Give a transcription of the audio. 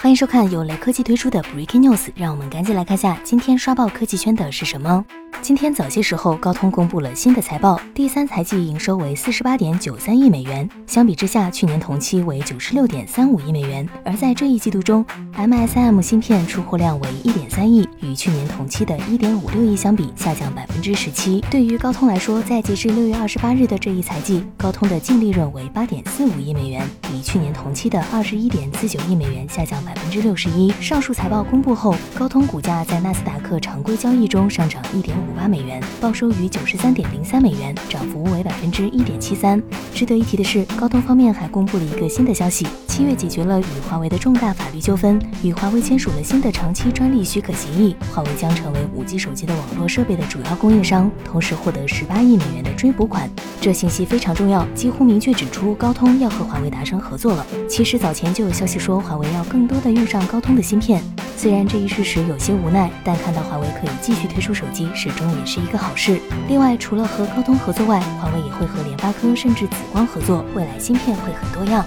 欢迎收看由雷科技推出的 Breaking News，让我们赶紧来看下今天刷爆科技圈的是什么。今天早些时候，高通公布了新的财报，第三财季营收为四十八点九三亿美元，相比之下，去年同期为九十六点三五亿美元。而在这一季度中，MSM 芯片出货量为一点三亿，与去年同期的一点五六亿相比，下降百分之十七。对于高通来说，在截至六月二十八日的这一财季，高通的净利润为八点四五亿美元，比去年同期的二十一点四九亿美元下降百分之六十一。上述财报公布后，高通股价在纳斯达克常规交易中上涨一点五。八美元，报收于九十三点零三美元，涨幅为百分之一点七三。值得一提的是，高通方面还公布了一个新的消息：七月解决了与华为的重大法律纠纷，与华为签署了新的长期专利许可协议，华为将成为五 G 手机的网络设备的主要供应商，同时获得十八亿美元的追补款。这信息非常重要，几乎明确指出高通要和华为达成合作了。其实早前就有消息说，华为要更多的用上高通的芯片。虽然这一事实有些无奈，但看到华为可以继续推出手机，始终也是一个好事。另外，除了和高通合作外，华为也会和联发科甚至紫光合作，未来芯片会很多样。